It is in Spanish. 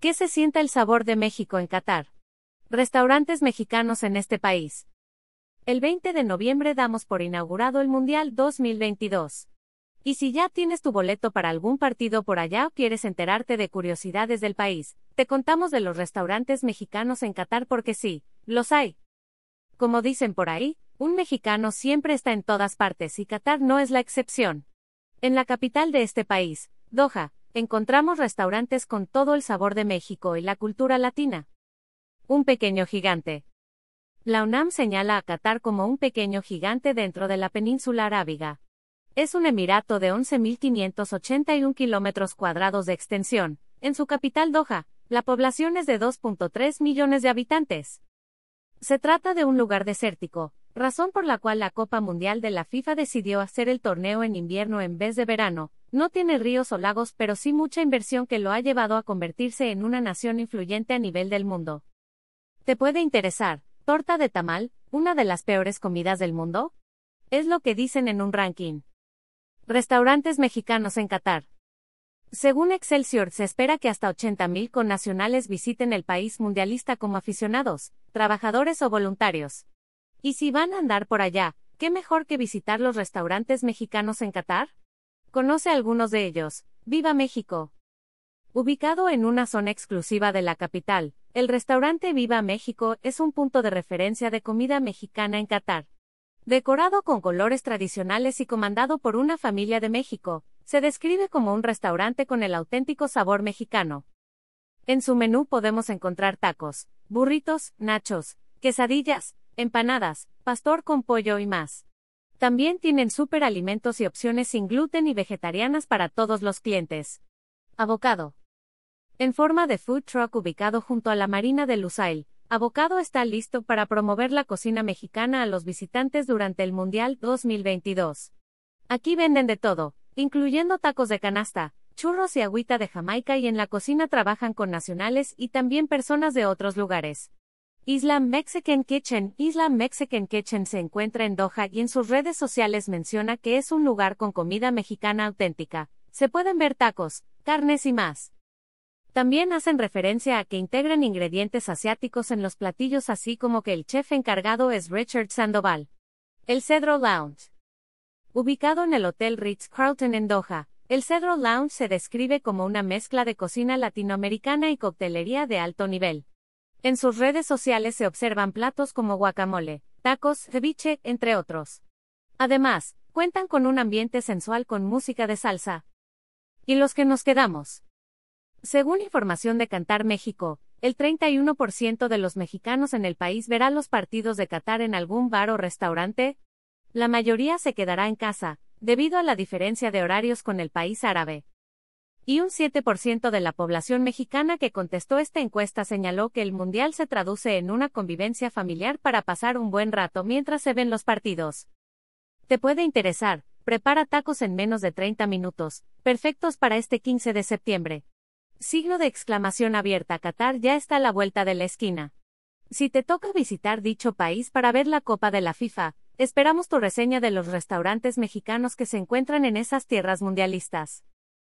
¿Qué se sienta el sabor de México en Qatar? Restaurantes mexicanos en este país. El 20 de noviembre damos por inaugurado el Mundial 2022. Y si ya tienes tu boleto para algún partido por allá o quieres enterarte de curiosidades del país, te contamos de los restaurantes mexicanos en Qatar porque sí, los hay. Como dicen por ahí, un mexicano siempre está en todas partes y Qatar no es la excepción. En la capital de este país, Doha, encontramos restaurantes con todo el sabor de México y la cultura latina. Un pequeño gigante. La UNAM señala a Qatar como un pequeño gigante dentro de la península arábiga. Es un emirato de 11.581 kilómetros cuadrados de extensión. En su capital Doha, la población es de 2.3 millones de habitantes. Se trata de un lugar desértico, razón por la cual la Copa Mundial de la FIFA decidió hacer el torneo en invierno en vez de verano, no tiene ríos o lagos pero sí mucha inversión que lo ha llevado a convertirse en una nación influyente a nivel del mundo. ¿Te puede interesar? ¿Torta de tamal, una de las peores comidas del mundo? Es lo que dicen en un ranking. Restaurantes mexicanos en Qatar. Según Excelsior, se espera que hasta 80.000 connacionales visiten el país mundialista como aficionados, trabajadores o voluntarios. Y si van a andar por allá, ¿qué mejor que visitar los restaurantes mexicanos en Qatar? Conoce algunos de ellos. Viva México. Ubicado en una zona exclusiva de la capital, el restaurante Viva México es un punto de referencia de comida mexicana en Qatar. Decorado con colores tradicionales y comandado por una familia de México, se describe como un restaurante con el auténtico sabor mexicano. En su menú podemos encontrar tacos, burritos, nachos, quesadillas, empanadas, pastor con pollo y más. También tienen superalimentos y opciones sin gluten y vegetarianas para todos los clientes. Avocado. En forma de food truck ubicado junto a la Marina de Lusail, Avocado está listo para promover la cocina mexicana a los visitantes durante el Mundial 2022. Aquí venden de todo, incluyendo tacos de canasta, churros y agüita de Jamaica y en la cocina trabajan con nacionales y también personas de otros lugares. Islam Mexican Kitchen Islam Mexican Kitchen se encuentra en Doha y en sus redes sociales menciona que es un lugar con comida mexicana auténtica. Se pueden ver tacos, carnes y más. También hacen referencia a que integran ingredientes asiáticos en los platillos así como que el chef encargado es Richard Sandoval. El Cedro Lounge. Ubicado en el Hotel Ritz-Carlton en Doha, el Cedro Lounge se describe como una mezcla de cocina latinoamericana y coctelería de alto nivel. En sus redes sociales se observan platos como guacamole, tacos, ceviche, entre otros. Además, cuentan con un ambiente sensual con música de salsa. ¿Y los que nos quedamos? Según información de Cantar México, el 31% de los mexicanos en el país verá los partidos de Qatar en algún bar o restaurante. La mayoría se quedará en casa, debido a la diferencia de horarios con el país árabe y un 7% de la población mexicana que contestó esta encuesta señaló que el Mundial se traduce en una convivencia familiar para pasar un buen rato mientras se ven los partidos. Te puede interesar, prepara tacos en menos de 30 minutos, perfectos para este 15 de septiembre. Signo de exclamación abierta Qatar ya está a la vuelta de la esquina. Si te toca visitar dicho país para ver la Copa de la FIFA, esperamos tu reseña de los restaurantes mexicanos que se encuentran en esas tierras mundialistas.